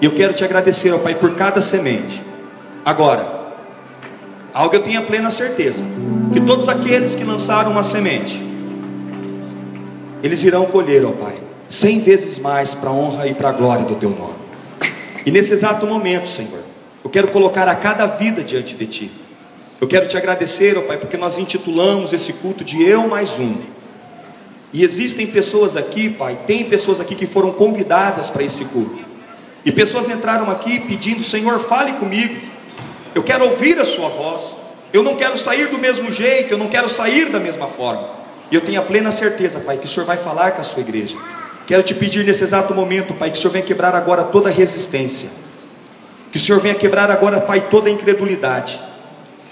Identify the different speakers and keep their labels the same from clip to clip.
Speaker 1: E eu quero te agradecer, ó Pai, por cada semente. Agora, algo eu tenho a plena certeza: que todos aqueles que lançaram uma semente, eles irão colher, ó Pai, cem vezes mais para a honra e para a glória do Teu nome. E nesse exato momento, Senhor, eu quero colocar a cada vida diante de Ti. Eu quero te agradecer, ó Pai, porque nós intitulamos esse culto de Eu Mais Um. E existem pessoas aqui, Pai, tem pessoas aqui que foram convidadas para esse culto. E pessoas entraram aqui pedindo: Senhor, fale comigo. Eu quero ouvir a Sua voz. Eu não quero sair do mesmo jeito, eu não quero sair da mesma forma. E eu tenho a plena certeza, Pai, que o Senhor vai falar com a sua igreja. Quero te pedir nesse exato momento, Pai, que o Senhor venha quebrar agora toda resistência. Que o Senhor venha quebrar agora, Pai, toda incredulidade.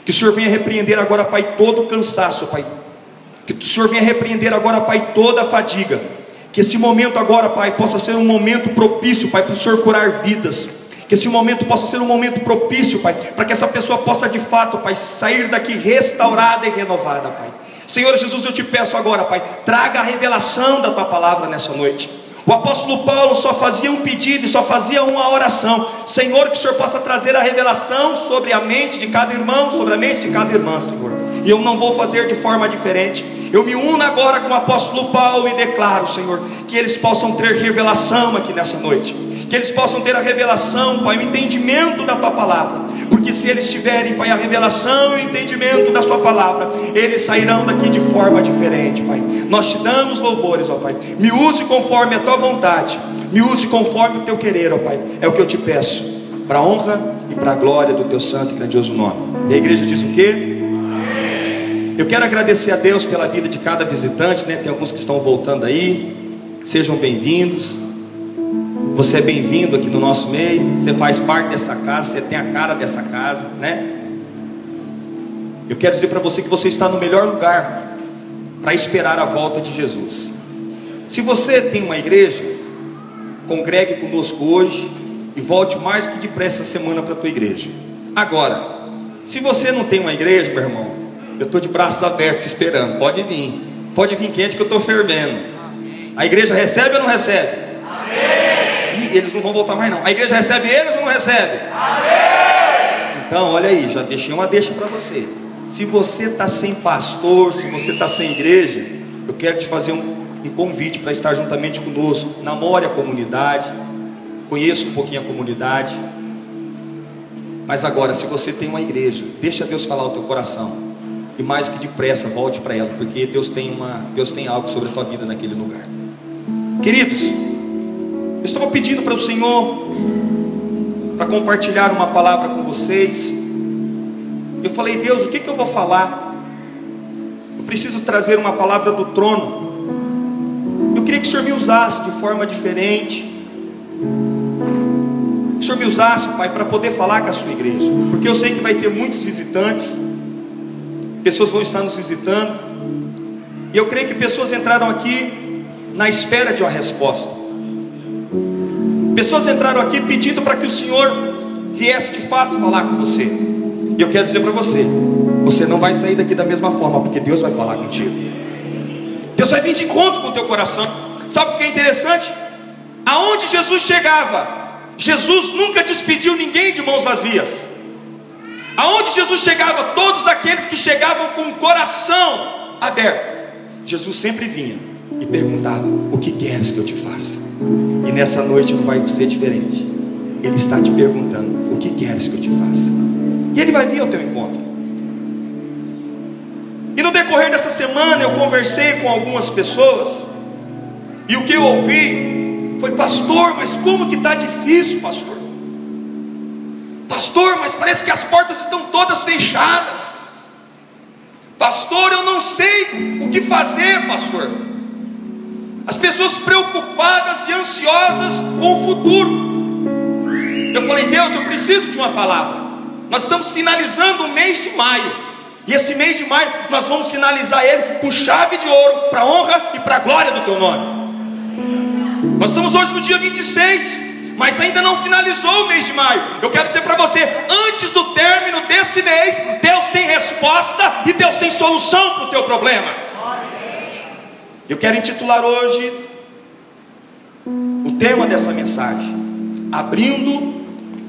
Speaker 1: Que o Senhor venha repreender agora, Pai, todo cansaço, Pai. Que o Senhor venha repreender agora, Pai, toda fadiga. Que esse momento agora, Pai, possa ser um momento propício, Pai, para o Senhor curar vidas. Que esse momento possa ser um momento propício, Pai, para que essa pessoa possa de fato, Pai, sair daqui restaurada e renovada, Pai. Senhor Jesus, eu te peço agora, Pai, traga a revelação da tua palavra nessa noite. O apóstolo Paulo só fazia um pedido e só fazia uma oração. Senhor, que o Senhor possa trazer a revelação sobre a mente de cada irmão, sobre a mente de cada irmã, Senhor. E eu não vou fazer de forma diferente. Eu me uno agora com o apóstolo Paulo e declaro, Senhor, que eles possam ter revelação aqui nessa noite. Que eles possam ter a revelação, Pai, o entendimento da tua palavra porque se eles tiverem, Pai, a revelação e o entendimento da Sua palavra, eles sairão daqui de forma diferente, Pai. Nós te damos louvores, ó Pai. Me use conforme a Tua vontade, me use conforme o Teu querer, ó Pai. É o que eu te peço, para a honra e para a glória do Teu santo e grandioso nome. E a igreja diz o quê? Eu quero agradecer a Deus pela vida de cada visitante, né? Tem alguns que estão voltando aí. Sejam bem-vindos. Você é bem-vindo aqui no nosso meio. Você faz parte dessa casa, você tem a cara dessa casa, né? Eu quero dizer para você que você está no melhor lugar para esperar a volta de Jesus. Se você tem uma igreja, congregue conosco hoje e volte mais que depressa essa semana para a tua igreja. Agora, se você não tem uma igreja, meu irmão, eu estou de braços abertos esperando. Pode vir, pode vir quente que eu estou fervendo. A igreja recebe ou não recebe? Amém eles não vão voltar mais não. A igreja recebe eles ou não recebe? Amém! Então, olha aí, já deixei uma deixa para você. Se você está sem pastor, se você está sem igreja, eu quero te fazer um, um convite para estar juntamente conosco. Namore a comunidade, conheça um pouquinho a comunidade. Mas agora, se você tem uma igreja, deixa Deus falar o teu coração. E mais que depressa, volte para ela, porque Deus tem, uma, Deus tem algo sobre a tua vida naquele lugar. Queridos, eu estava pedindo para o Senhor para compartilhar uma palavra com vocês. Eu falei, Deus, o que, que eu vou falar? Eu preciso trazer uma palavra do trono. Eu queria que o Senhor me usasse de forma diferente. Que o Senhor me usasse, Pai, para poder falar com a sua igreja. Porque eu sei que vai ter muitos visitantes. Pessoas vão estar nos visitando. E eu creio que pessoas entraram aqui na espera de uma resposta. Pessoas entraram aqui pedindo para que o Senhor viesse de fato falar com você. E eu quero dizer para você: você não vai sair daqui da mesma forma, porque Deus vai falar contigo. Deus vai vir de encontro com o teu coração. Sabe o que é interessante? Aonde Jesus chegava, Jesus nunca despediu ninguém de mãos vazias. Aonde Jesus chegava, todos aqueles que chegavam com o coração aberto, Jesus sempre vinha e perguntava: O que queres que eu te faça? E nessa noite não vai ser diferente. Ele está te perguntando: O que queres que eu te faça? E ele vai vir ao teu encontro. E no decorrer dessa semana eu conversei com algumas pessoas. E o que eu ouvi foi: Pastor, mas como que está difícil, pastor? Pastor, mas parece que as portas estão todas fechadas. Pastor, eu não sei o que fazer, pastor. As pessoas preocupadas e ansiosas com o futuro. Eu falei, Deus, eu preciso de uma palavra. Nós estamos finalizando o mês de maio. E esse mês de maio nós vamos finalizar ele com chave de ouro para a honra e para a glória do teu nome. Nós estamos hoje no dia 26, mas ainda não finalizou o mês de maio. Eu quero dizer para você, antes do término desse mês, Deus tem resposta e Deus tem solução para o teu problema. Eu quero intitular hoje o tema dessa mensagem: abrindo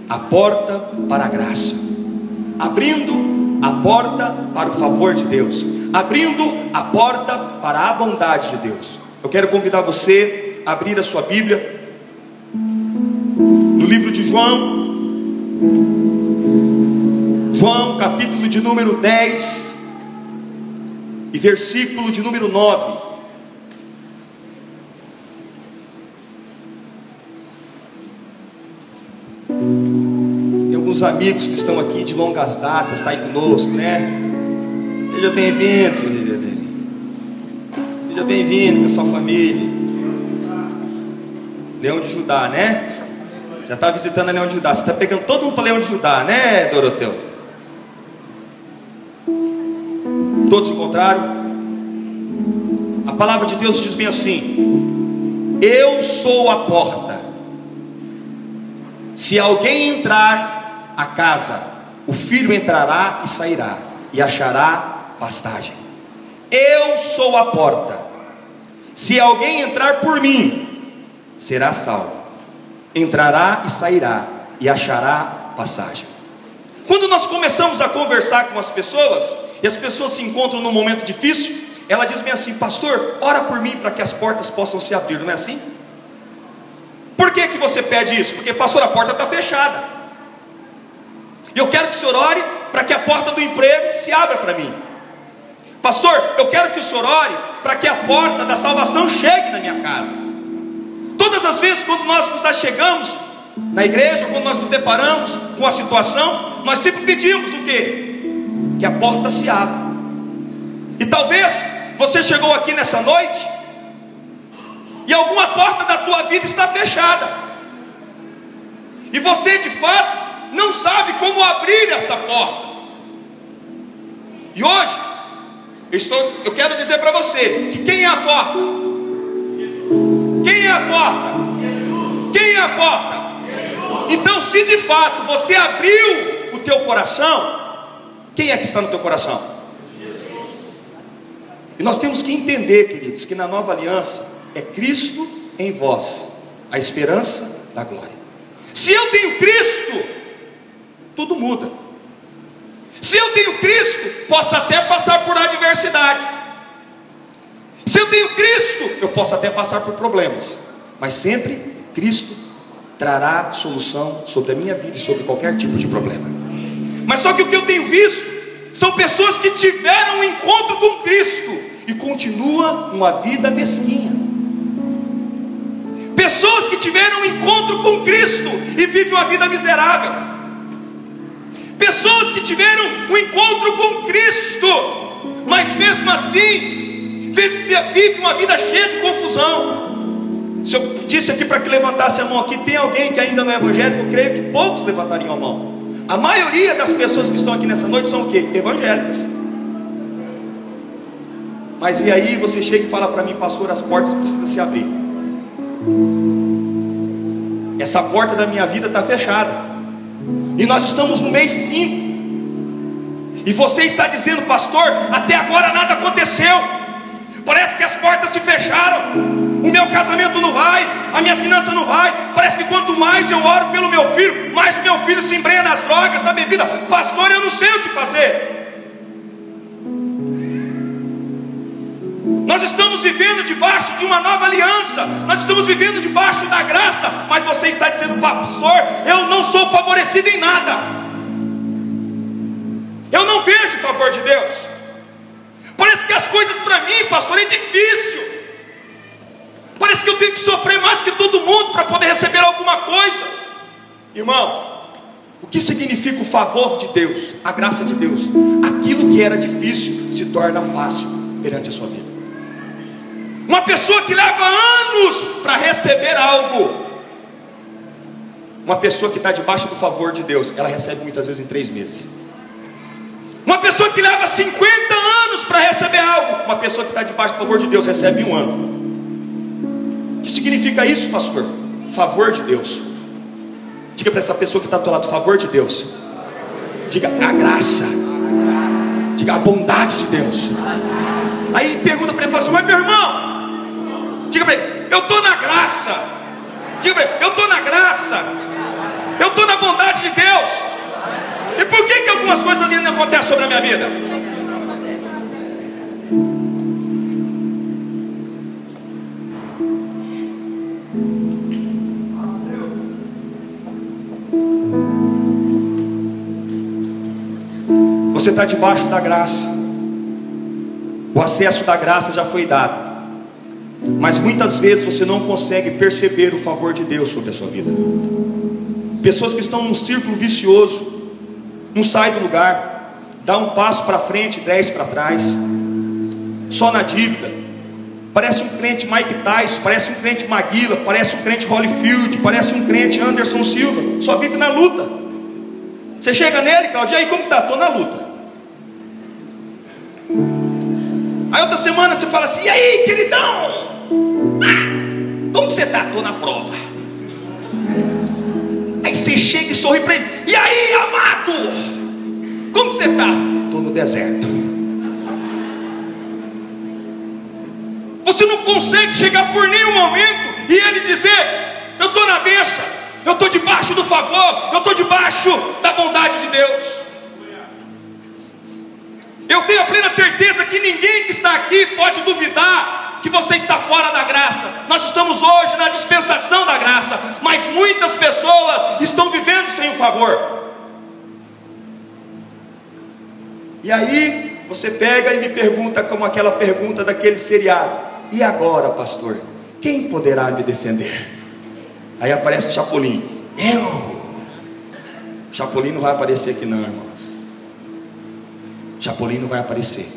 Speaker 1: a porta para a graça, abrindo a porta para o favor de Deus, abrindo a porta para a bondade de Deus. Eu quero convidar você a abrir a sua Bíblia livro de João, João, capítulo de número 10 e versículo de número 9. Tem alguns amigos que estão aqui de longas datas, está aí conosco, né? Seja bem-vindo, seu Liliane. Seja bem-vindo com a sua família. Leão de Judá, né? Já está visitando a Leão de Judá. Você está pegando todo mundo para Leão de Judá, né, Doroteu? Todos encontraram? A palavra de Deus diz bem assim: Eu sou a porta. Se alguém entrar a casa, o filho entrará e sairá, e achará pastagem. Eu sou a porta. Se alguém entrar por mim, será salvo. Entrará e sairá, e achará passagem. Quando nós começamos a conversar com as pessoas, e as pessoas se encontram num momento difícil, ela diz bem assim: Pastor, ora por mim para que as portas possam se abrir, não é assim? Por que, que você pede isso? Porque, pastor, a porta está fechada. E eu quero que o senhor ore para que a porta do emprego se abra para mim. Pastor, eu quero que o senhor ore para que a porta da salvação chegue na minha casa. Todas as vezes quando nós nos achegamos na igreja, quando nós nos deparamos com a situação, nós sempre pedimos o quê? Que a porta se abra. E talvez você chegou aqui nessa noite e alguma porta da tua vida está fechada. E você de fato não sabe como abrir essa porta. E hoje eu, estou, eu quero dizer para você que quem é a porta? Quem é a porta? Quem é a porta? Então, se de fato você abriu o teu coração, quem é que está no teu coração? E nós temos que entender, queridos, que na nova aliança é Cristo em vós, a esperança da glória. Se eu tenho Cristo, tudo muda. Se eu tenho Cristo, posso até passar por adversidades. Se eu tenho Cristo, eu posso até passar por problemas. Mas sempre Cristo trará solução sobre a minha vida e sobre qualquer tipo de problema. Mas só que o que eu tenho visto são pessoas que tiveram um encontro com Cristo e continuam uma vida mesquinha. Pessoas que tiveram um encontro com Cristo e vivem uma vida miserável. Pessoas que tiveram um encontro com Cristo, mas mesmo assim vivem uma vida cheia de confusão. Se eu disse aqui para que levantasse a mão aqui, tem alguém que ainda não é evangélico, eu creio que poucos levantariam a mão. A maioria das pessoas que estão aqui nessa noite são o quê? Evangélicas. Mas e aí você chega e fala para mim, pastor, as portas precisam se abrir. Essa porta da minha vida está fechada. E nós estamos no mês 5. E você está dizendo, pastor, até agora nada aconteceu. Parece que as portas se fecharam. O meu casamento não vai, a minha finança não vai. Parece que quanto mais eu oro pelo meu filho, mais meu filho se embrenha nas drogas, na bebida. Pastor, eu não sei o que fazer. Nós estamos vivendo debaixo de uma nova aliança, nós estamos vivendo debaixo da graça, mas você está dizendo, pastor, eu não sou favorecido em nada, eu não vejo o favor de Deus. Parece que as coisas para mim, pastor, é difícil. Parece que eu tenho que sofrer mais que todo mundo para poder receber alguma coisa. Irmão, o que significa o favor de Deus, a graça de Deus? Aquilo que era difícil se torna fácil perante a sua vida. Uma pessoa que leva anos para receber algo. Uma pessoa que está debaixo do favor de Deus, ela recebe muitas vezes em três meses. Uma pessoa que leva 50 uma pessoa que está debaixo do favor de Deus recebe um ano. O que significa isso, pastor? Favor de Deus. Diga para essa pessoa que está do teu lado, favor de Deus. Diga a graça. Diga a bondade de Deus. Aí pergunta para ele, fala assim, mas meu irmão, diga para ele, eu estou na graça. Diga para ele, eu estou na graça. Eu estou na bondade de Deus. E por que, que algumas coisas ainda acontecem sobre a minha vida? Você está debaixo da graça. O acesso da graça já foi dado. Mas muitas vezes você não consegue perceber o favor de Deus sobre a sua vida. Pessoas que estão num círculo vicioso, não sai do lugar, dá um passo para frente, dez para trás, só na dívida. Parece um crente Mike Tyson, parece um crente Maguila, parece um crente Holyfield, parece um crente Anderson Silva, só vive na luta. Você chega nele, Claudio, e aí como está? Estou na luta. Aí outra semana você fala assim, e aí, queridão? Ah, como você está? Estou na prova. Aí você chega e sorri para ele. E aí, amado? Como você está? Estou no deserto. Você não consegue chegar por nenhum momento e ele dizer: Eu estou na benção, eu estou debaixo do favor, eu estou debaixo da bondade de Deus. Eu tenho a plena certeza que ninguém que está aqui pode duvidar que você está fora da graça. Nós estamos hoje na dispensação da graça, mas muitas pessoas estão vivendo sem o favor. E aí você pega e me pergunta como aquela pergunta daquele seriado: "E agora, pastor? Quem poderá me defender?" Aí aparece Chapolin. Eu. Chapolin não vai aparecer aqui não, irmãos. Chapolin não vai aparecer.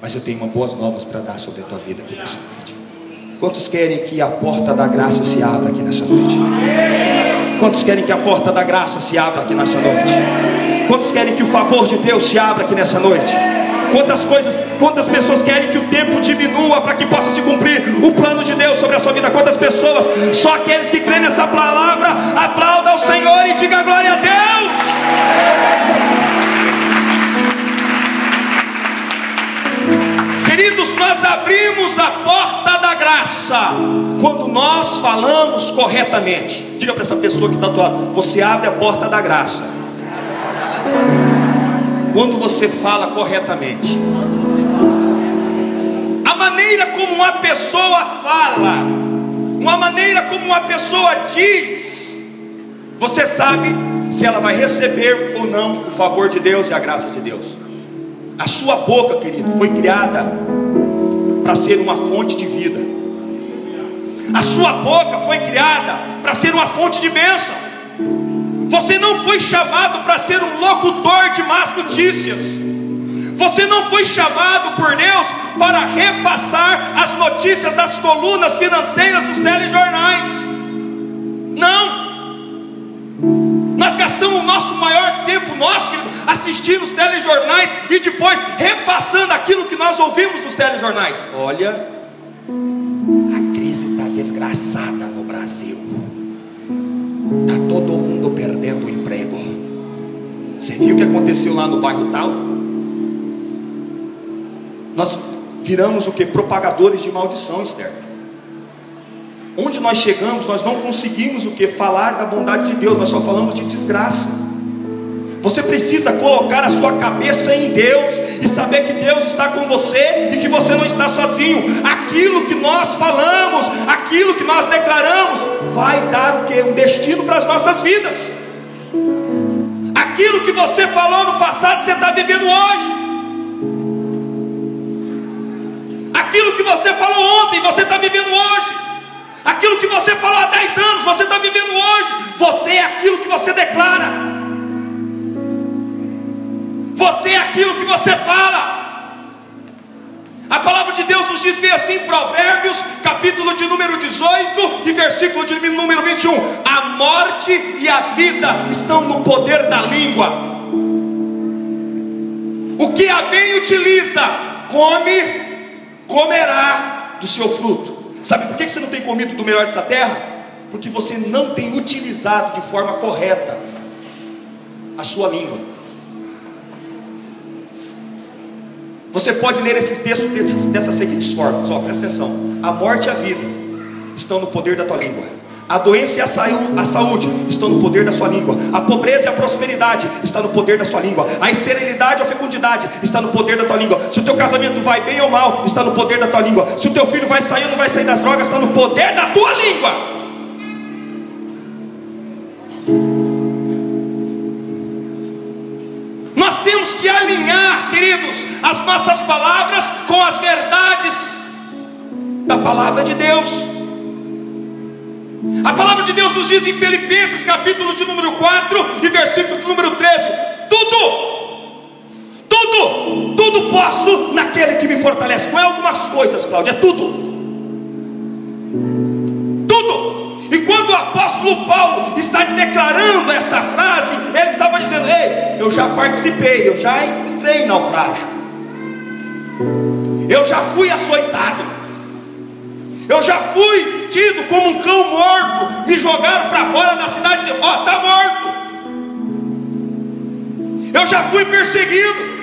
Speaker 1: Mas eu tenho uma boas novas para dar sobre a tua vida aqui nessa noite. Quantos querem que a porta da graça se abra aqui nessa noite? Quantos querem que a porta da graça se abra aqui nessa noite? Quantos querem que o favor de Deus se abra aqui nessa noite? Quantas coisas, quantas pessoas querem que o tempo diminua para que possa se cumprir o plano de Deus sobre a sua vida? Quantas pessoas? Só aqueles que creem nessa palavra, aplauda ao Senhor e diga glória a Deus. Queridos, nós abrimos a porta da graça quando nós falamos corretamente. Diga para essa pessoa que está do lado: você abre a porta da graça quando você fala corretamente. A maneira como uma pessoa fala, uma maneira como uma pessoa diz, você sabe se ela vai receber ou não o favor de Deus e a graça de Deus. A sua boca, querido, foi criada para ser uma fonte de vida. A sua boca foi criada para ser uma fonte de bênção. Você não foi chamado para ser um locutor de más notícias. Você não foi chamado por Deus para repassar as notícias das colunas financeiras dos telejornais. Não. Nós gastamos o nosso maior tempo, nosso, querido, assistindo os telejornais e depois repassando aquilo que nós ouvimos nos telejornais. Olha, a crise está desgraçada no Brasil. Está todo mundo perdendo o emprego. Você viu o que aconteceu lá no bairro tal? Nós viramos o que? Propagadores de maldição, Esther. Onde nós chegamos, nós não conseguimos o que? Falar da bondade de Deus, nós só falamos de desgraça. Você precisa colocar a sua cabeça em Deus e saber que Deus está com você e que você não está sozinho. Aquilo que nós falamos, aquilo que nós declaramos, vai dar o que? Um destino para as nossas vidas. Aquilo que você falou no passado, você está vivendo hoje. Aquilo que você falou ontem, você está vivendo hoje. Aquilo que você falou há 10 anos, você está vivendo hoje. Você é aquilo que você declara. Aquilo que você fala. A palavra de Deus nos diz bem assim, Provérbios, capítulo de número 18 e versículo de número 21. A morte e a vida estão no poder da língua. O que a bem utiliza, come, comerá do seu fruto. Sabe por que você não tem comido do melhor dessa terra? Porque você não tem utilizado de forma correta a sua língua. Você pode ler esses textos dessas seguintes formas, ó, presta atenção. A morte e a vida estão no poder da tua língua. A doença e a saúde estão no poder da sua língua. A pobreza e a prosperidade estão no poder da sua língua. A esterilidade ou a fecundidade está no poder da tua língua. Se o teu casamento vai bem ou mal, está no poder da tua língua. Se o teu filho vai sair ou não vai sair das drogas, está no poder da tua língua. Nós temos que alinhar, queridos, as nossas palavras com as verdades da palavra de Deus. A palavra de Deus nos diz em Filipenses, capítulo de número 4 e versículo de número 13: tudo, tudo, tudo posso naquele que me fortalece. Não é algumas coisas, Cláudia, é tudo. Tudo. E quando o apóstolo Paulo está declarando essa frase, ele estava dizendo: Ei, eu já participei, eu já entrei em naufrágio, eu já fui açoitado, eu já fui tido como um cão morto, me jogaram para fora da cidade, ó, oh, está morto. Eu já fui perseguido.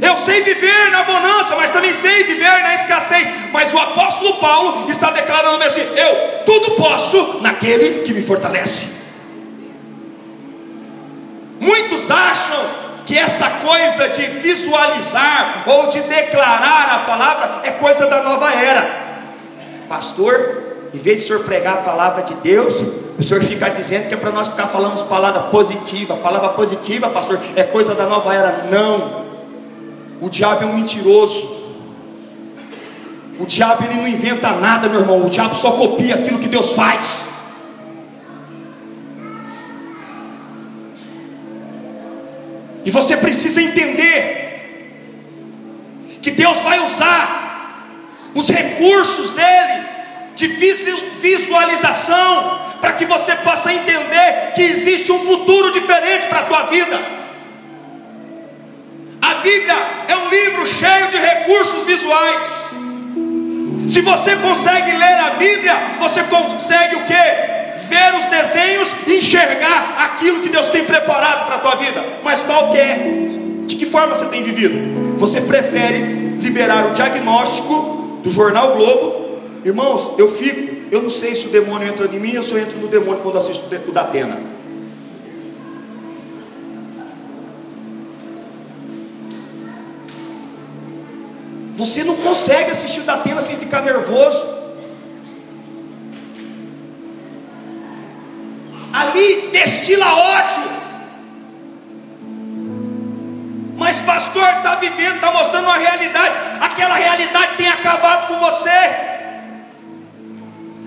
Speaker 1: Eu sei viver na bonança, mas também sei viver na escassez. Mas o apóstolo Paulo está declarando assim: eu tudo posso naquele que me fortalece. Muitos acham que essa coisa de visualizar ou de declarar a palavra é coisa da nova era. Pastor, em vez de o senhor pregar a palavra de Deus, o senhor fica dizendo que é para nós ficar falando palavra positiva. Palavra positiva, pastor, é coisa da nova era. Não. O diabo é um mentiroso. O diabo ele não inventa nada, meu irmão. O diabo só copia aquilo que Deus faz. E você precisa entender que Deus vai usar os recursos dele de visualização, para que você possa entender que existe um futuro diferente para a tua vida. A Bíblia é um livro cheio de recursos visuais. Se você consegue ler a Bíblia, você consegue o que? Ver os desenhos e enxergar aquilo que Deus tem preparado para a tua vida. Mas qual que é? De que forma você tem vivido? Você prefere liberar o diagnóstico do jornal Globo, irmãos, eu fico, eu não sei se o demônio entra em mim eu entro no demônio quando assisto o da Atena. Você não consegue assistir o da Atena sem ficar nervoso. Ali destila ódio. Mas pastor está vivendo, está mostrando uma realidade. Aquela realidade tem acabado com você.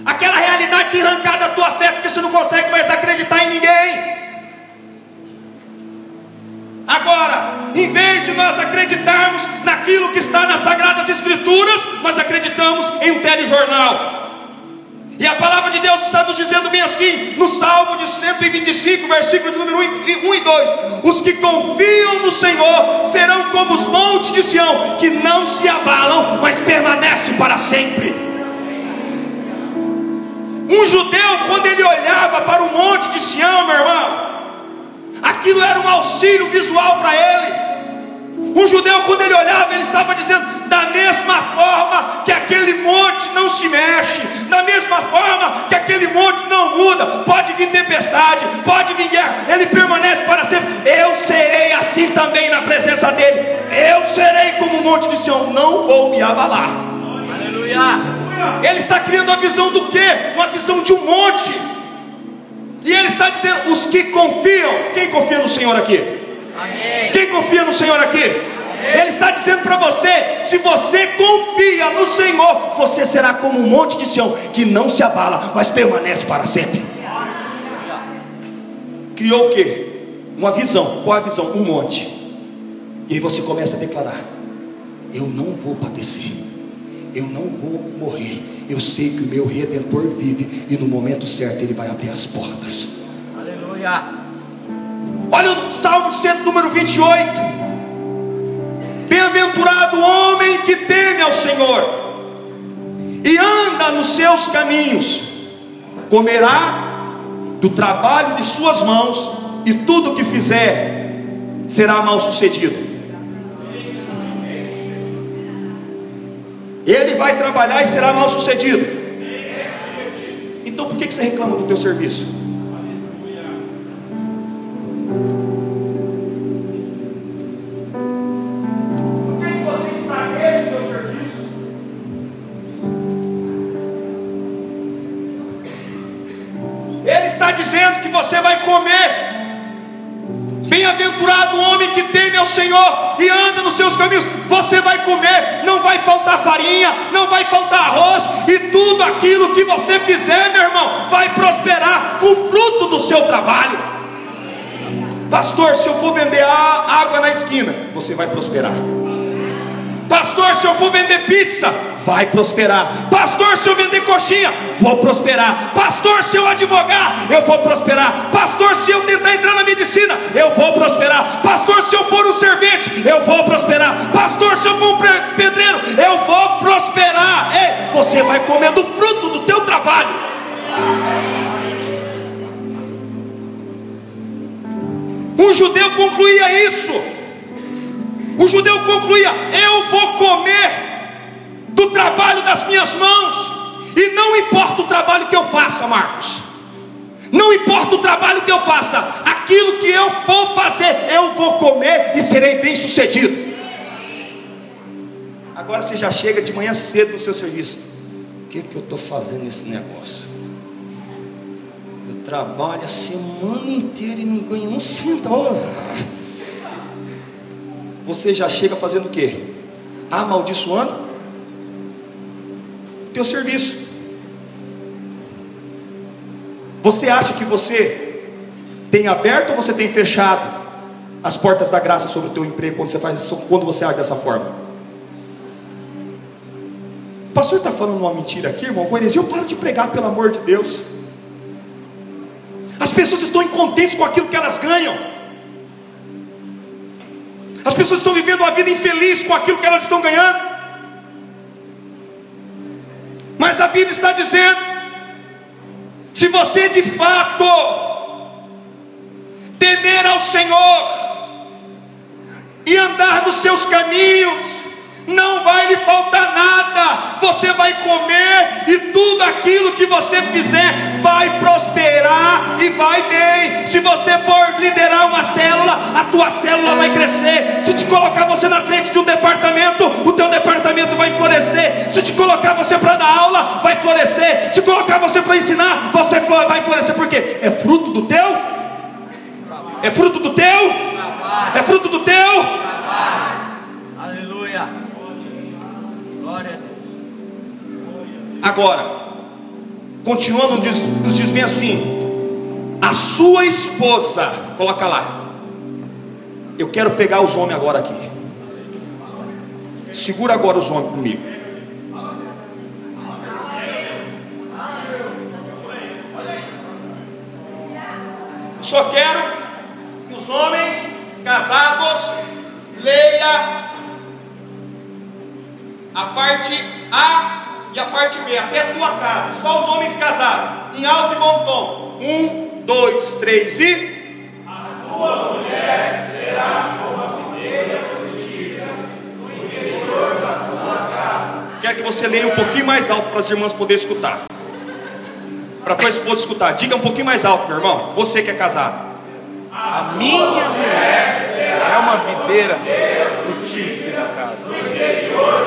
Speaker 1: Aquela realidade tem arrancado a tua fé porque você não consegue mais acreditar em ninguém. Agora, em vez de nós acreditarmos naquilo que está nas Sagradas Escrituras, nós acreditamos em um telejornal. E a palavra de Deus está nos dizendo bem assim, no Salmo de 125, versículo número 1 e 2: Os que confiam no Senhor serão como os montes de Sião, que não se abalam, mas permanecem para sempre. Um judeu, quando ele olhava para o monte de Sião, meu irmão, aquilo era um auxílio visual para ele. Um judeu, quando ele olhava, ele estava dizendo: da mesma forma que aquele monte não se mexe, da mesma forma que aquele monte não muda, pode vir tempestade, pode vir guerra, ele permanece para sempre. Eu serei assim também na presença dele. Eu serei como o monte de Sião, não vou me abalar. Aleluia. Ele está criando a visão do que? Uma visão de um monte. E ele está dizendo: os que confiam, quem confia no Senhor aqui? Amém. Quem confia no Senhor aqui? Amém. Ele está dizendo para você: se você confia no Senhor, você será como um monte de Sião que não se abala, mas permanece para sempre. Criou o que? Uma visão. Qual é a visão? Um monte. E aí você começa a declarar: Eu não vou padecer, eu não vou morrer. Eu sei que o meu redentor vive e no momento certo ele vai abrir as portas. Aleluia. Olha o Salmo de 100, número 28. Bem-aventurado o homem que teme ao Senhor e anda nos seus caminhos, comerá do trabalho de suas mãos, e tudo que fizer será mal sucedido. Ele vai trabalhar e será mal sucedido. Então por que, que você reclama do teu serviço? Teme ao Senhor e anda nos seus caminhos. Você vai comer, não vai faltar farinha, não vai faltar arroz, e tudo aquilo que você fizer, meu irmão, vai prosperar com fruto do seu trabalho. Pastor, se eu for vender água na esquina, você vai prosperar. Pastor, se eu for vender pizza, vai prosperar. Pastor, se eu vender coxinha, vou prosperar. Pastor, se eu advogar, eu vou prosperar. Pastor, se eu tentar entrar na medicina, eu vou prosperar. Pastor, se eu for um servente, eu vou prosperar. Pastor, se eu for um pedreiro, eu vou prosperar. Ei, você vai comer do fruto do teu trabalho. Um judeu concluía isso. O judeu concluía: Eu vou comer do trabalho das minhas mãos, e não importa o trabalho que eu faça, Marcos, não importa o trabalho que eu faça, aquilo que eu for fazer, eu vou comer e serei bem sucedido. Agora você já chega de manhã cedo no seu serviço. O que, que eu estou fazendo nesse negócio? Eu trabalho a semana inteira e não ganho um centavo. Você já chega fazendo o quê? Amaldiçoando teu serviço. Você acha que você tem aberto ou você tem fechado as portas da graça sobre o teu emprego quando você faz quando você age dessa forma? O pastor está falando uma mentira aqui, irmão, heresia. Eu paro de pregar, pelo amor de Deus. As pessoas estão incontentes com aquilo que elas ganham. As pessoas estão vivendo uma vida infeliz com aquilo que elas estão ganhando. Mas a Bíblia está dizendo: se você de fato temer ao Senhor e andar nos seus caminhos, não vai lhe faltar nada, você vai comer e tudo aquilo que você fizer vai prosperar e vai bem. Se você for liderar uma célula, a tua célula vai crescer. Se te colocar você na frente de um departamento, o teu departamento vai florescer. Se te colocar você para dar aula, vai florescer. Se colocar você para ensinar, você vai florescer porque é fruto do teu? É fruto do teu? É fruto do teu? Glória a Deus. Agora, continuando, diz, nos diz bem assim: a sua esposa, coloca lá. Eu quero pegar os homens agora aqui. Segura agora os homens comigo. Só quero que os homens casados leia a parte A e a parte B, até a tua casa, só os homens casados, em alto e bom tom. Um, dois, três e. A tua mulher será como a videira frutífera no interior da tua casa. Quero que você leia um pouquinho mais alto para as irmãs poderem escutar. Para tua esposa escutar. Diga um pouquinho mais alto, meu irmão. Você que é casado.
Speaker 2: A minha mulher será é uma videira frutífera. No interior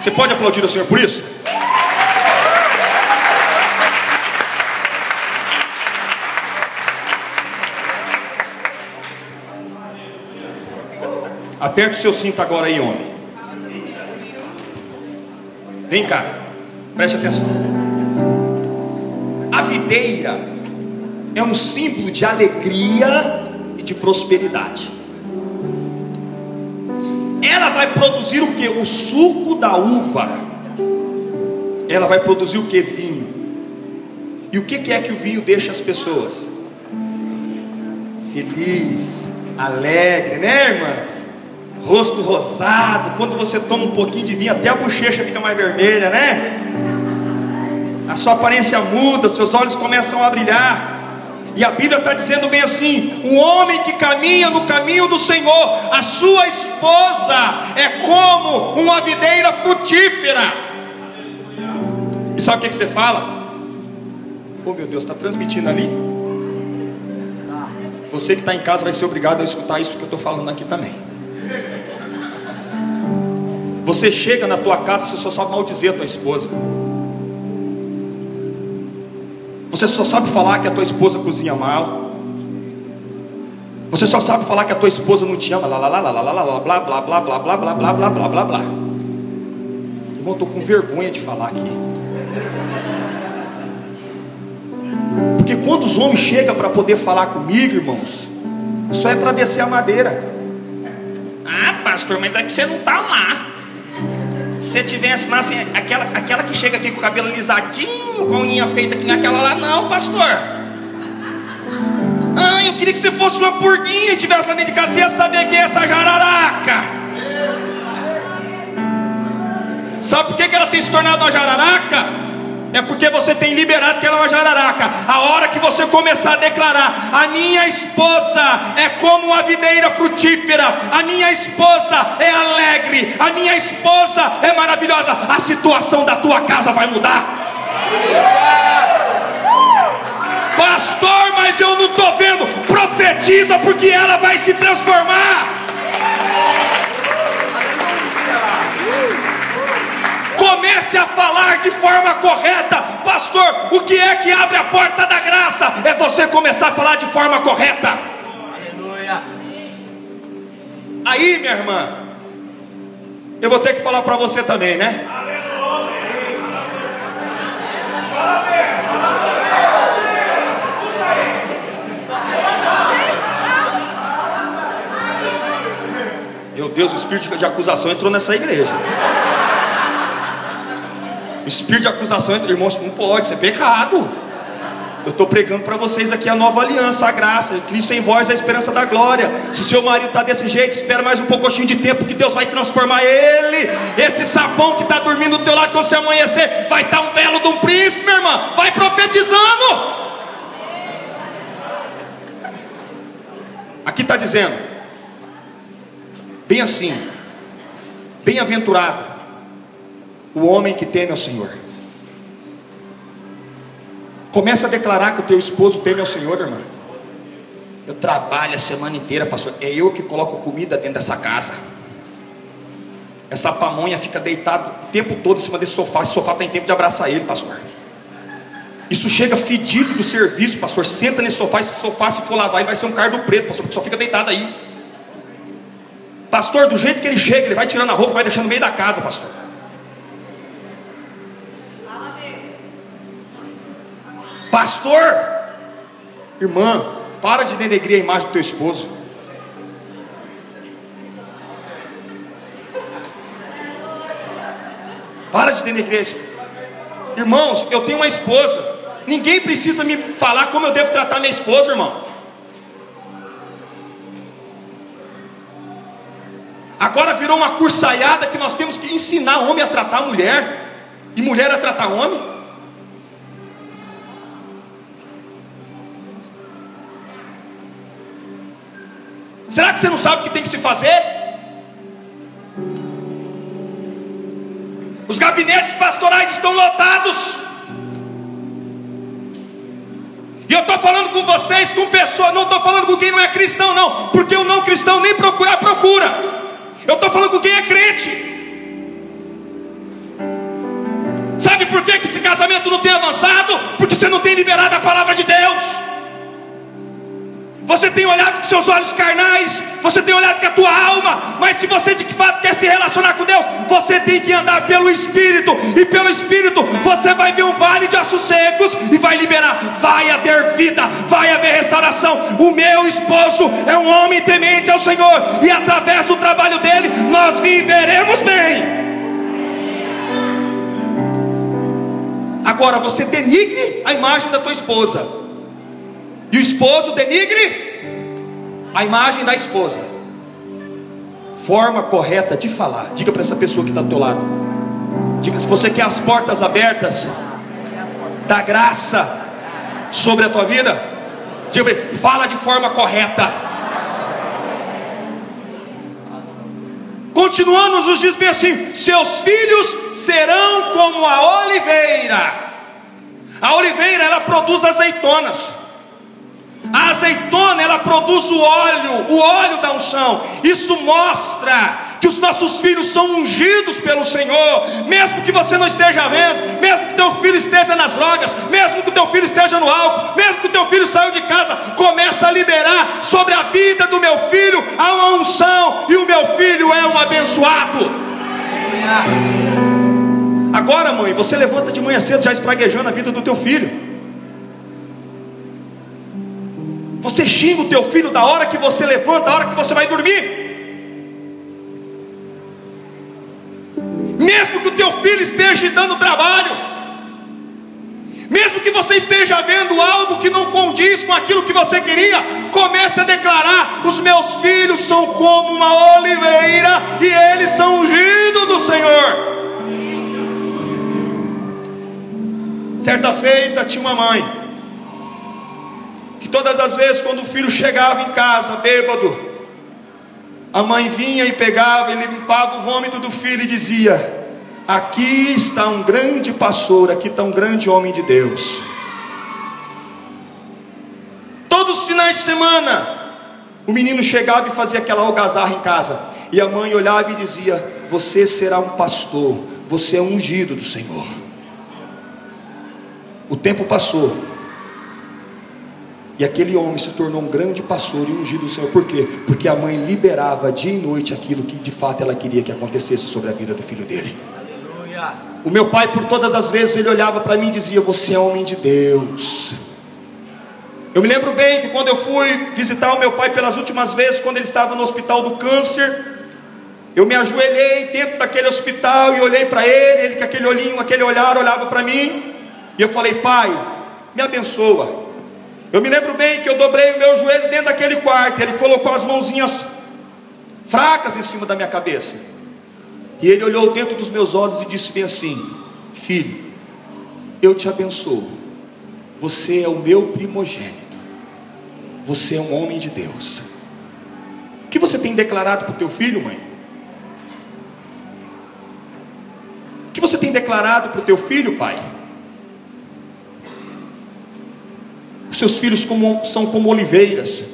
Speaker 1: você pode aplaudir o Senhor por isso? Aperta o seu cinto agora aí, homem. Vem cá, preste atenção. A videira é um símbolo de alegria e de prosperidade vai produzir o que? O suco da uva. Ela vai produzir o que? Vinho. E o que é que o vinho deixa as pessoas? Feliz, alegre, né, irmãs? Rosto rosado. Quando você toma um pouquinho de vinho, até a bochecha fica mais vermelha, né? A sua aparência muda, seus olhos começam a brilhar. E a Bíblia está dizendo bem assim: o homem que caminha no caminho do Senhor, a sua esposa é como uma videira frutífera. E sabe o que, que você fala? Oh meu Deus, está transmitindo ali? Você que está em casa vai ser obrigado a escutar isso que eu estou falando aqui também. Você chega na tua casa, você só sabe maldizer a tua esposa. Você só sabe falar que a tua esposa cozinha mal. Você só sabe falar que a tua esposa não te ama, lá, lá, lá, lá, lá, lá, lá, blá, blá, blá, blá, blá, blá, blá, blá, blá, blá, blá. Irmão, estou com vergonha de falar aqui. Porque quando os homens chegam para poder falar comigo, irmãos, só é para descer a madeira. Ah, pastor, mas é que você não está lá. Se você tivesse assim, aquela, aquela que chega aqui com o cabelo lisadinho, com a unha feita que naquela lá, não, pastor. Ah, eu queria que você fosse uma purguinha e tivesse lá dentro de casa, você ia saber quem é essa jararaca. Sabe por que ela tem se tornado uma jararaca? É porque você tem liberado que ela é uma jararaca. A hora que você começar a declarar: A minha esposa é como uma videira frutífera, a minha esposa é alegre, a minha esposa é maravilhosa, a situação da tua casa vai mudar. Pastor, mas eu não estou vendo. Profetiza, porque ela vai se transformar. Comece a falar de forma correta, pastor. O que é que abre a porta da graça? É você começar a falar de forma correta. Aleluia. Aí, minha irmã, eu vou ter que falar para você também, né? Meu Deus, o espírito de acusação entrou nessa igreja. Espírito de acusação entre irmãos não pode, isso é pecado. Eu estou pregando para vocês aqui a nova aliança, a graça, Cristo em vós, a esperança da glória. Se o seu marido está desse jeito, espera mais um pouquinho de tempo que Deus vai transformar ele. Esse sapão que está dormindo do teu lado, quando você amanhecer, vai estar tá um belo de um príncipe, minha irmã. Vai profetizando. Aqui está dizendo, bem assim, bem-aventurado o homem que teme ao Senhor. Começa a declarar que o teu esposo teme ao Senhor, irmã. Eu trabalho a semana inteira, pastor. É eu que coloco comida dentro dessa casa. Essa pamonha fica deitado o tempo todo em cima desse sofá. Esse sofá tem tempo de abraçar ele, pastor. Isso chega fedido do serviço, pastor. Senta nesse sofá. Esse sofá, se for lavar, ele vai ser um cardo preto, pastor, porque só fica deitado aí. Pastor, do jeito que ele chega, ele vai tirando a roupa, vai deixando no meio da casa, pastor. Pastor, irmã, para de denegrir a imagem do teu esposo. Para de denegrir. Irmãos, eu tenho uma esposa. Ninguém precisa me falar como eu devo tratar minha esposa, irmão. Agora virou uma cursaiada que nós temos que ensinar homem a tratar mulher e mulher a tratar homem. Será que você não sabe o que tem que se fazer? Os gabinetes pastorais estão lotados. E eu estou falando com vocês, com pessoas, não estou falando com quem não é cristão, não, porque o não cristão nem procurar, procura. Eu estou falando com quem é crente. Sabe por que, esse casamento não tem avançado? Porque você não tem liberado a palavra de Deus. Você tem olhado com seus olhos carnais, você tem olhado com a tua alma, mas se você de fato quer se relacionar com Deus, você tem que andar pelo Espírito, e pelo Espírito você vai ver um vale de ossos secos e vai liberar, vai haver vida, vai haver restauração. O meu esposo é um homem temente ao Senhor, e através do trabalho dele nós viveremos bem. Agora você denigre a imagem da tua esposa. E o esposo denigre a imagem da esposa. Forma correta de falar. Diga para essa pessoa que está do teu lado. Diga se você quer as portas abertas da graça sobre a tua vida. Diga para ele, fala de forma correta. Continuando, nos diz bem assim: seus filhos serão como a oliveira. A oliveira ela produz azeitonas. A azeitona ela produz o óleo, o óleo da unção. Isso mostra que os nossos filhos são ungidos pelo Senhor, mesmo que você não esteja vendo, mesmo que teu filho esteja nas drogas, mesmo que teu filho esteja no álcool, mesmo que teu filho saiu de casa, começa a liberar sobre a vida do meu filho há uma unção e o meu filho é um abençoado. Agora, mãe, você levanta de manhã cedo já espraguejando a vida do teu filho. Você xinga o teu filho da hora que você levanta, da hora que você vai dormir. mesmo que o teu filho esteja dando trabalho, mesmo que você esteja vendo algo que não condiz com aquilo que você queria, comece a declarar: os meus filhos são como uma oliveira e eles são ungidos do Senhor. Certa feita tinha uma mãe todas as vezes quando o filho chegava em casa bêbado, a mãe vinha e pegava e limpava o vômito do filho e dizia: Aqui está um grande pastor, aqui está um grande homem de Deus. Todos os finais de semana, o menino chegava e fazia aquela algazarra em casa, e a mãe olhava e dizia: Você será um pastor, você é um ungido do Senhor. O tempo passou, e aquele homem se tornou um grande pastor e ungido do Senhor. Por quê? Porque a mãe liberava dia e noite aquilo que de fato ela queria que acontecesse sobre a vida do filho dele. Aleluia. O meu pai, por todas as vezes, ele olhava para mim e dizia: Você é homem de Deus. Eu me lembro bem que quando eu fui visitar o meu pai pelas últimas vezes, quando ele estava no hospital do câncer, eu me ajoelhei dentro daquele hospital e olhei para ele, ele com aquele olhinho, aquele olhar, olhava para mim, e eu falei: Pai, me abençoa. Eu me lembro bem que eu dobrei o meu joelho dentro daquele quarto. Ele colocou as mãozinhas fracas em cima da minha cabeça. E ele olhou dentro dos meus olhos e disse bem assim: Filho, eu te abençoo. Você é o meu primogênito. Você é um homem de Deus. O que você tem declarado para o teu filho, mãe? O que você tem declarado para o teu filho, pai? Os seus filhos como, são como oliveiras.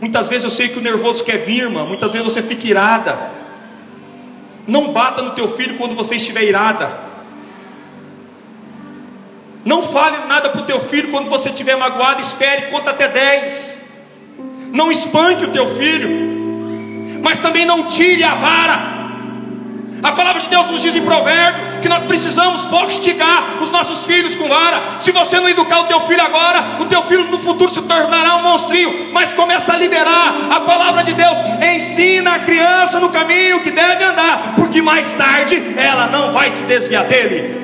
Speaker 1: Muitas vezes eu sei que o nervoso quer vir, irmã. Muitas vezes você fica irada. Não bata no teu filho quando você estiver irada. Não fale nada para o teu filho quando você estiver magoado. Espere, conta até 10. Não espanque o teu filho. Mas também não tire a vara. A palavra de Deus nos diz em provérbio que nós precisamos postigar os nossos filhos com vara. Se você não educar o teu filho agora, o teu filho no futuro se tornará um monstrinho. Mas começa a liberar a palavra de Deus. Ensina a criança no caminho que deve andar, porque mais tarde ela não vai se desviar dele.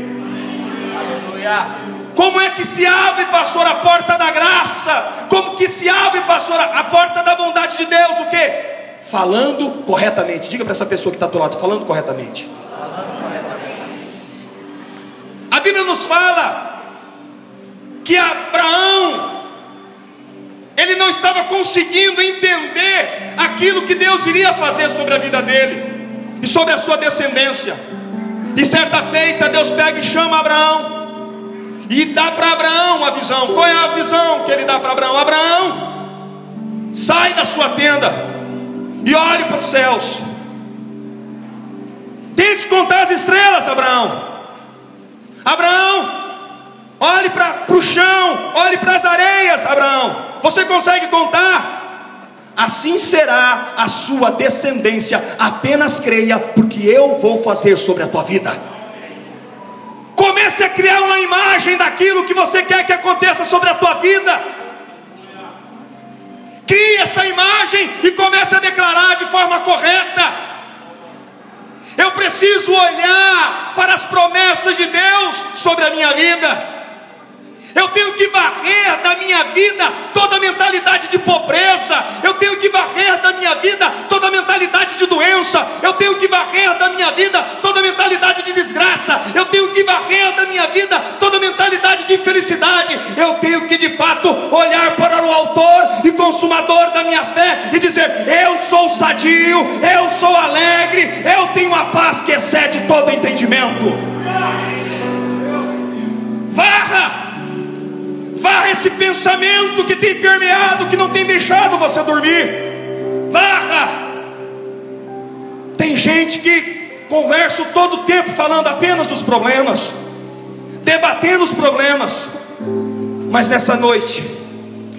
Speaker 1: Aleluia. Como é que se abre, pastor, a porta da graça? Como que se abre, pastor, a porta da bondade de Deus? O que? Falando corretamente. Diga para essa pessoa que está do teu lado, falando corretamente. A Bíblia nos fala que Abraão ele não estava conseguindo entender aquilo que Deus iria fazer sobre a vida dele e sobre a sua descendência. E certa feita Deus pega e chama Abraão e dá para Abraão a visão. Qual é a visão que ele dá para Abraão? Abraão, sai da sua tenda e olhe para os céus. Tente contar as estrelas, Abraão. Abraão, olhe para o chão, olhe para as areias, Abraão. Você consegue contar? Assim será a sua descendência. Apenas creia, porque eu vou fazer sobre a tua vida. Comece a criar uma imagem daquilo que você quer que aconteça sobre a tua vida. Crie essa imagem e comece a declarar de forma correta. Eu preciso olhar para as promessas de Deus sobre a minha vida. Eu tenho que varrer da minha vida toda a mentalidade de pobreza. Eu tenho que varrer da minha vida toda mentalidade de doença, eu tenho que varrer da minha vida toda mentalidade de desgraça, eu tenho que varrer da minha vida toda mentalidade de infelicidade, eu tenho que de fato olhar para o Autor e Consumador da minha fé e dizer: Eu sou sadio, eu sou alegre, eu tenho a paz que excede todo entendimento. Varra! Esse pensamento que tem permeado, que não tem deixado você dormir. Varra! Tem gente que conversa todo o tempo falando apenas dos problemas, debatendo os problemas. Mas nessa noite,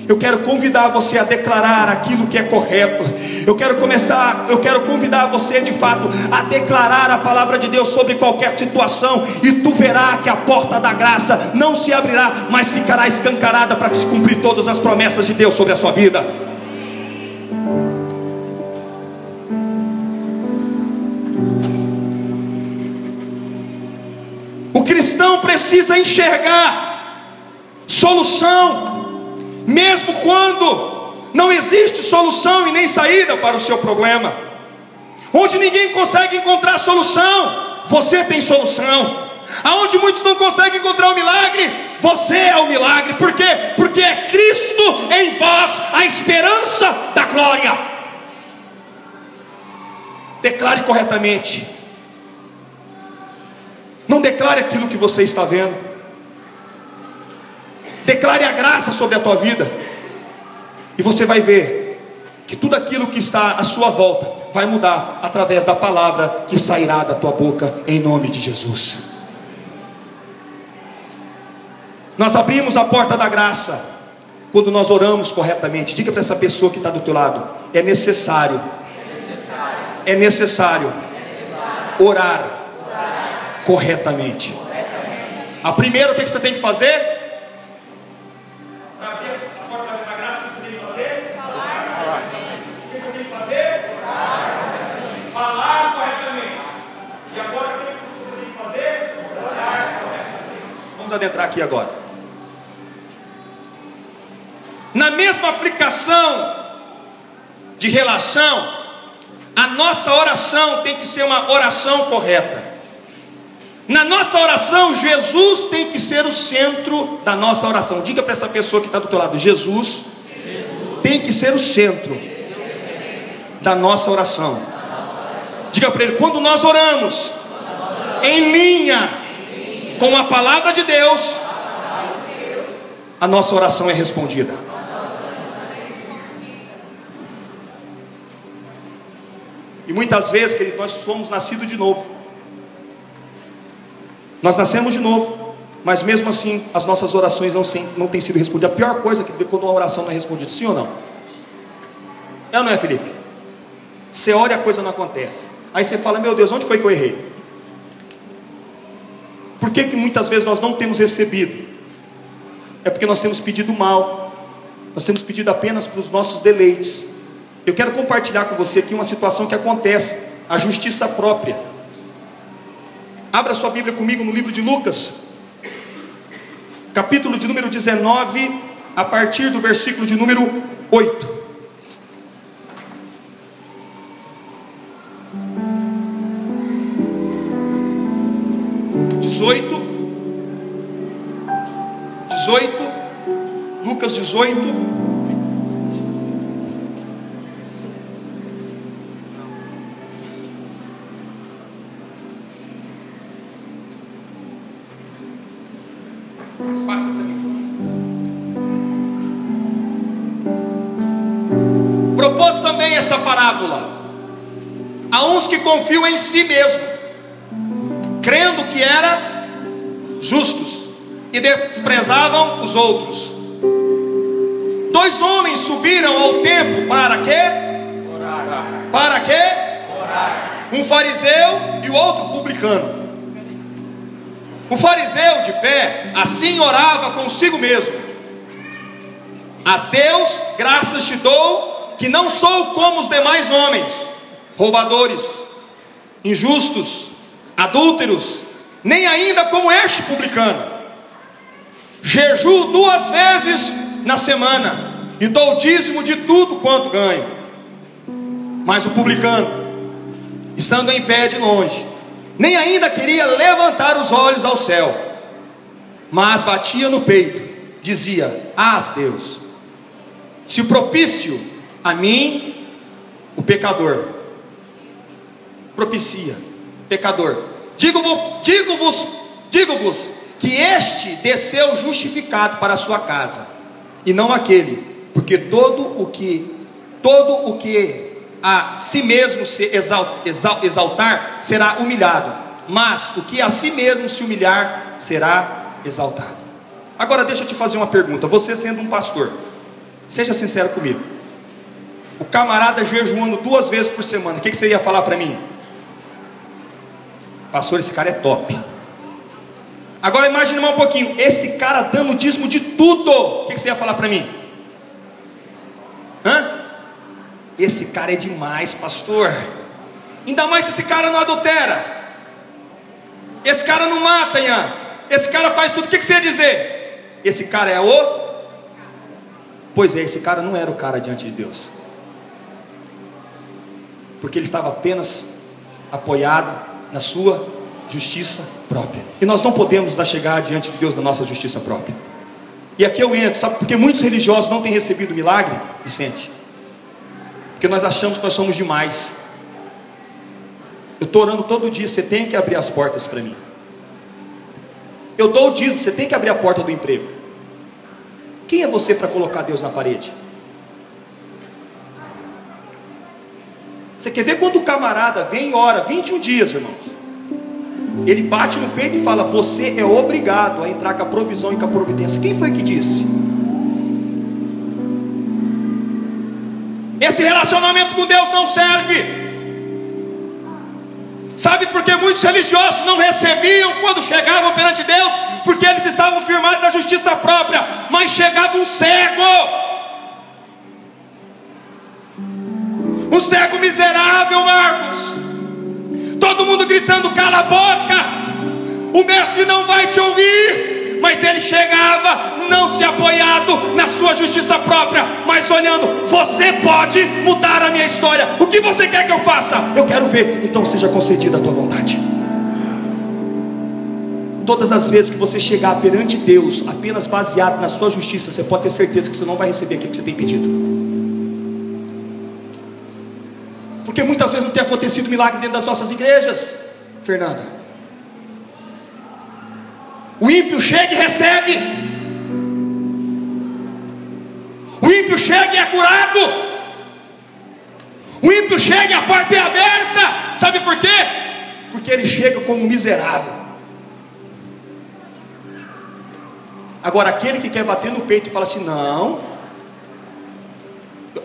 Speaker 1: eu quero convidar você a declarar aquilo que é correto. Eu quero começar, eu quero convidar você de fato a declarar a palavra de Deus sobre qualquer situação e tu verás que a porta da graça não se abrirá, mas ficará escancarada para se cumprir todas as promessas de Deus sobre a sua vida. O cristão precisa enxergar solução mesmo quando não existe solução e nem saída para o seu problema, onde ninguém consegue encontrar solução, você tem solução. Aonde muitos não conseguem encontrar o milagre, você é o milagre. Por quê? Porque é Cristo em vós a esperança da glória. Declare corretamente. Não declare aquilo que você está vendo. Declare a graça sobre a tua vida. E você vai ver que tudo aquilo que está à sua volta vai mudar através da palavra que sairá da tua boca em nome de Jesus. Nós abrimos a porta da graça quando nós oramos corretamente. Diga para essa pessoa que está do teu lado: é necessário, é necessário, orar, corretamente. A primeira, o que você tem que fazer? Vamos adentrar aqui agora. Na mesma aplicação de relação, a nossa oração tem que ser uma oração correta. Na nossa oração, Jesus tem que ser o centro da nossa oração. Diga para essa pessoa que está do teu lado: Jesus, Jesus. tem que ser o centro da nossa oração. Diga para ele: quando nós oramos em linha com a palavra de Deus, a nossa oração é respondida. E muitas vezes, querido, nós somos nascidos de novo. Nós nascemos de novo, mas mesmo assim as nossas orações não, não têm sido respondidas. A pior coisa que quando uma oração não é respondida, sim ou não? É ou não é, Felipe? Você ora e a coisa não acontece. Aí você fala, meu Deus, onde foi que eu errei? Por que, que muitas vezes nós não temos recebido? É porque nós temos pedido mal, nós temos pedido apenas para os nossos deleites. Eu quero compartilhar com você aqui uma situação que acontece, a justiça própria. Abra sua Bíblia comigo no livro de Lucas, capítulo de número 19, a partir do versículo de número 8. Lucas 18. Propôs também essa parábola a uns que confiam em si mesmo, crendo que era justos e desprezavam os outros. Dois homens subiram ao templo para quê? Orar. Para quê? Orar. Um fariseu e o outro publicano. O fariseu de pé assim orava consigo mesmo: As Deus, graças te dou, que não sou como os demais homens, roubadores, injustos, adúlteros, nem ainda como este publicano. Jejuo duas vezes na semana e dou dízimo de tudo quanto ganho. Mas o publicano, estando em pé de longe, nem ainda queria levantar os olhos ao céu, mas batia no peito, dizia: Ah, Deus, se o propício a mim, o pecador, propicia, pecador, digo-vos, digo-vos, digo-vos, que este desceu justificado para a sua casa, e não aquele, porque todo o que, todo o que a si mesmo se exaltar será humilhado, mas o que a si mesmo se humilhar será exaltado. Agora deixa eu te fazer uma pergunta, você sendo um pastor, seja sincero comigo. O camarada jejuando duas vezes por semana, o que, você ia falar para mim? Pastor, esse cara é top. Agora imagine um pouquinho, esse cara dando dízimo de tudo. O que você ia falar para mim? Hã? Esse cara é demais, pastor. Ainda mais se esse cara não adultera. Esse cara não mata, Ian. Esse cara faz tudo. O que, que você ia dizer? Esse cara é o. Pois é, esse cara não era o cara diante de Deus. Porque ele estava apenas apoiado na sua justiça própria. E nós não podemos dar chegar diante de Deus na nossa justiça própria. E aqui eu entro, sabe? Porque muitos religiosos não têm recebido milagre, Vicente. Porque nós achamos que nós somos demais. Eu estou orando todo dia, você tem que abrir as portas para mim. Eu dou o dízimo, você tem que abrir a porta do emprego. Quem é você para colocar Deus na parede? Você quer ver quando o camarada vem e ora 21 dias, irmãos? Ele bate no peito e fala: Você é obrigado a entrar com a provisão e com a providência. Quem foi que disse? Esse relacionamento com Deus não serve. Sabe por que muitos religiosos não recebiam quando chegavam perante Deus? Porque eles estavam firmados na justiça própria, mas chegava um cego, um cego miserável, Marcos, todo mundo gritando: cala a boca, o mestre não vai te ouvir mas ele chegava não se apoiado na sua justiça própria, mas olhando, você pode mudar a minha história. O que você quer que eu faça? Eu quero ver, então seja concedida a tua vontade. Todas as vezes que você chegar perante Deus, apenas baseado na sua justiça, você pode ter certeza que você não vai receber aquilo que você tem pedido. Porque muitas vezes não tem acontecido milagre dentro das nossas igrejas, Fernanda. O ímpio chega e recebe. O ímpio chega e é curado. O ímpio chega e a porta é aberta. Sabe por quê? Porque ele chega como miserável. Agora, aquele que quer bater no peito e fala assim: não,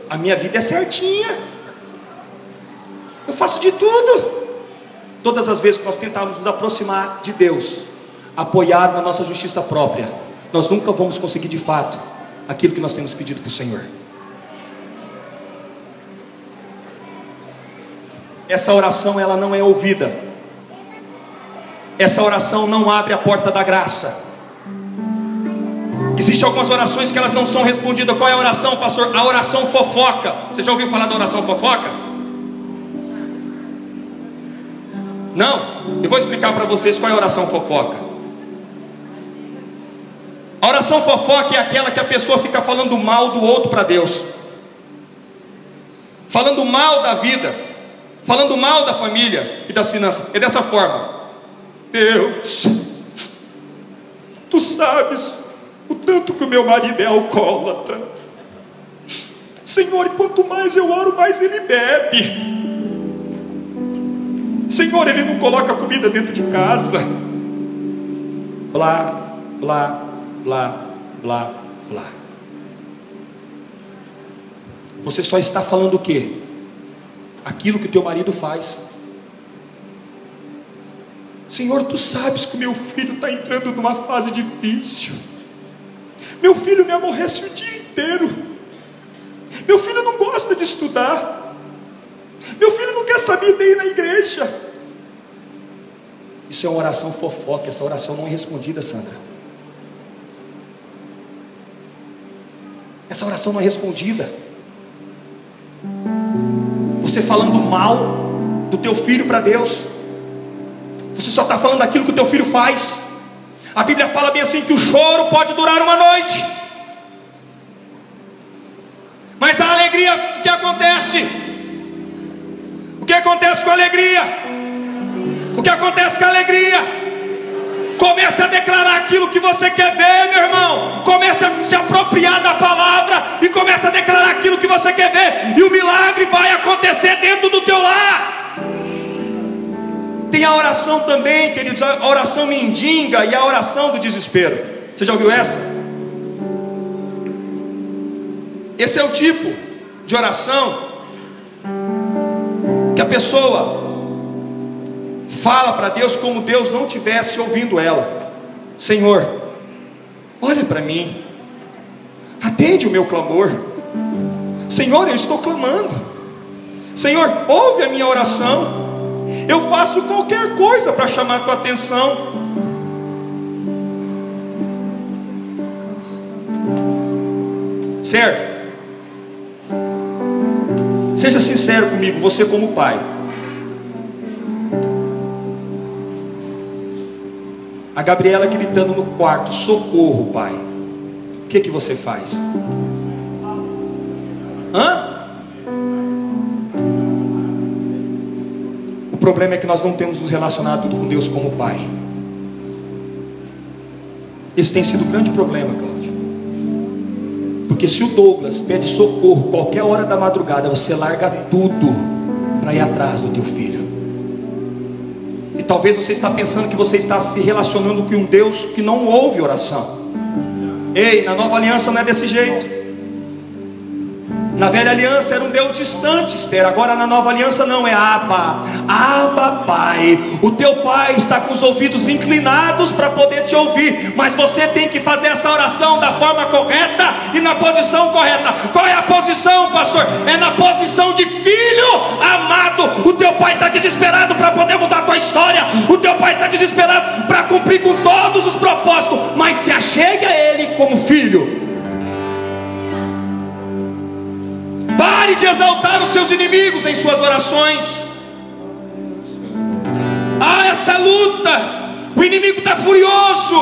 Speaker 1: a minha vida é certinha, eu faço de tudo. Todas as vezes que nós tentamos nos aproximar de Deus, apoiado na nossa justiça própria, nós nunca vamos conseguir de fato aquilo que nós temos pedido para o Senhor. Essa oração ela não é ouvida. Essa oração não abre a porta da graça. Existem algumas orações que elas não são respondidas. Qual é a oração, pastor? A oração fofoca. Você já ouviu falar da oração fofoca? Não. Eu vou explicar para vocês qual é a oração fofoca. A oração fofoca é aquela que a pessoa fica falando mal do outro para Deus, falando mal da vida, falando mal da família e das finanças. É dessa forma. Deus, tu sabes o tanto que o meu marido é alcoólatra. Senhor, quanto mais eu oro, mais ele bebe. Senhor, ele não coloca comida dentro de casa. Blá, blá, blá, blá, blá. Você só está falando o quê? Aquilo que teu marido faz. Senhor, tu sabes que o meu filho está entrando numa fase difícil. Meu filho me aborrece o dia inteiro. Meu filho não gosta de estudar. Meu filho não quer saber ir na igreja. Isso é uma oração fofoca, essa oração não é respondida, Sandra. Essa oração não é respondida. Você falando mal do teu filho para Deus. Você só está falando daquilo que o teu filho faz. A Bíblia fala bem assim que o choro pode durar uma noite. Mas a alegria, que acontece? O que acontece com a alegria? O que acontece com a alegria? Comece a declarar aquilo que você quer ver, meu irmão. Comece a se apropriar da palavra e comece a declarar aquilo que você quer ver. E o milagre vai acontecer dentro do teu lar. Tem a oração também, queridos, a oração mendiga e a oração do desespero. Você já ouviu essa? Esse é o tipo de oração que a pessoa fala para Deus como Deus não tivesse ouvindo ela. Senhor, olha para mim, atende o meu clamor. Senhor, eu estou clamando. Senhor, ouve a minha oração. Eu faço qualquer coisa para chamar a tua atenção. Certo? Seja sincero comigo, você como pai. A Gabriela gritando no quarto: Socorro, pai. O que, que você faz? Hã? O problema é que nós não temos nos relacionado com Deus como pai. Esse tem sido o grande problema, Cláudio. Porque se o Douglas pede socorro qualquer hora da madrugada, você larga tudo para ir atrás do teu filho talvez você está pensando que você está se relacionando com um Deus que não ouve oração. Ei, na nova aliança não é desse jeito. Na velha aliança era um Deus distante, Esther. Agora na nova aliança não, é Abba. Abba, Pai. O teu Pai está com os ouvidos inclinados para poder te ouvir. Mas você tem que fazer essa oração da forma correta e na posição correta. Qual é a posição, pastor? É na posição de filho amado. O teu Pai está desesperado para poder mudar a tua história. O teu Pai está desesperado para cumprir com todos os propósitos. Mas se achegue a Ele como filho. Pare de exaltar os seus inimigos em suas orações. Há essa luta. O inimigo está furioso.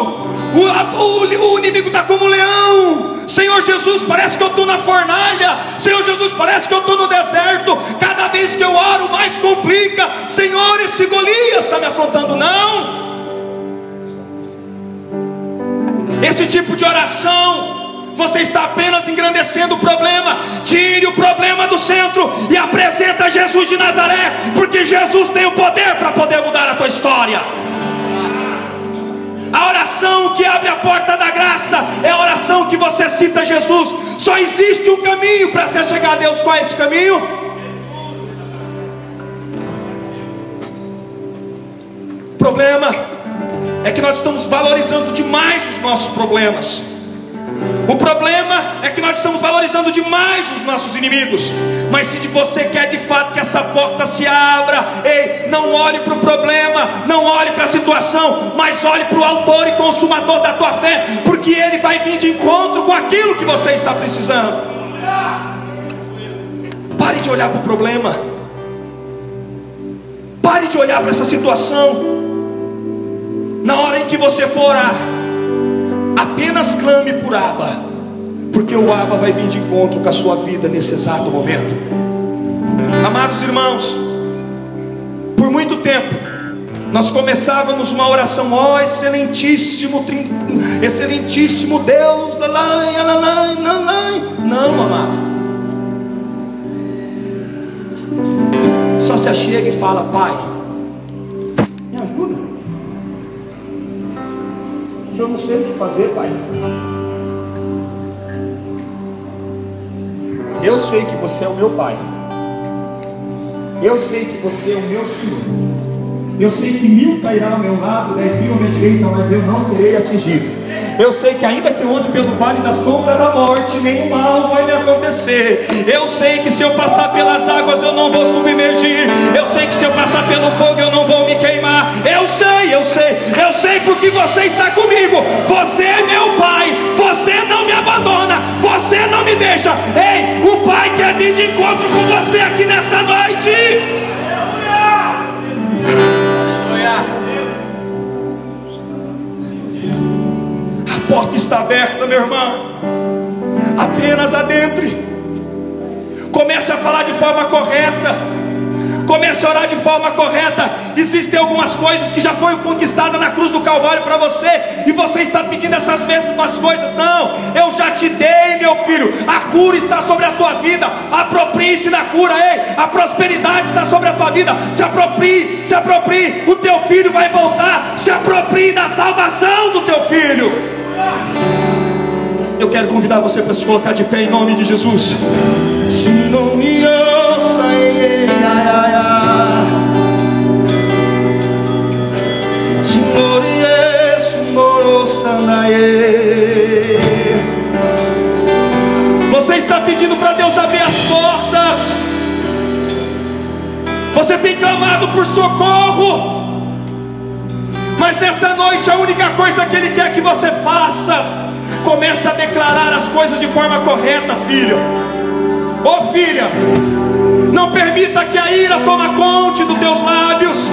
Speaker 1: O, o, o inimigo está como um leão. Senhor Jesus, parece que eu estou na fornalha. Senhor Jesus, parece que eu estou no deserto. Cada vez que eu oro, mais complica. Senhor, esse Golias está me afrontando. Não. Esse tipo de oração você está apenas engrandecendo o problema. Tire o problema do centro e apresenta Jesus de Nazaré, porque Jesus tem o poder para poder mudar a tua história. A oração que abre a porta da graça é a oração que você cita Jesus. Só existe um caminho para se chegar a Deus. Qual é esse caminho? O problema é que nós estamos valorizando demais os nossos problemas. O problema é que nós estamos valorizando demais os nossos inimigos. Mas se você quer de fato que essa porta se abra, ei, não olhe para o problema, não olhe para a situação, mas olhe para o autor e consumador da tua fé, porque ele vai vir de encontro com aquilo que você está precisando. Pare de olhar para o problema. Pare de olhar para essa situação. Na hora em que você for orar, Apenas clame por Abba, porque o Abba vai vir de encontro com a sua vida nesse exato momento. Amados irmãos, por muito tempo nós começávamos uma oração, ó oh, excelentíssimo, excelentíssimo Deus, lalai, lalai, lalai. não, amado. Só se achega e fala, Pai, eu não sei o que fazer, Pai. Eu sei que você é o meu Pai. Eu sei que você é o meu Senhor. Eu sei que mil cairá ao meu lado, dez mil à minha direita, mas eu não serei atingido. Eu sei que ainda que onde pelo vale da sombra da morte, nenhum mal vai me acontecer. Eu sei que se eu passar pelas águas eu não vou submergir. Eu sei que se eu passar pelo fogo eu não vou me queimar eu sei, eu sei porque você está comigo. Você é meu Pai, você não me abandona, você não me deixa. Ei, o Pai quer vir de encontro com você aqui nessa noite. Aleluia. A porta está aberta, meu irmão. Apenas adentre. Comece a falar de forma correta. Comece a orar de forma correta. Existem algumas coisas que já foram conquistadas na cruz do Calvário para você, e você está pedindo essas mesmas coisas. Não, eu já te dei, meu filho. A cura está sobre a tua vida. Aproprie-se da cura, ei. A prosperidade está sobre a tua vida. Se aproprie, se aproprie. O teu filho vai voltar. Se aproprie da salvação do teu filho. Eu quero convidar você para se colocar de pé em nome de Jesus. Se não Você está pedindo para Deus abrir as portas. Você tem clamado por socorro. Mas nessa noite a única coisa que Ele quer que você faça Comece a declarar as coisas de forma correta, filho. Ô oh, filha, não permita que a ira tome conta dos teus lábios.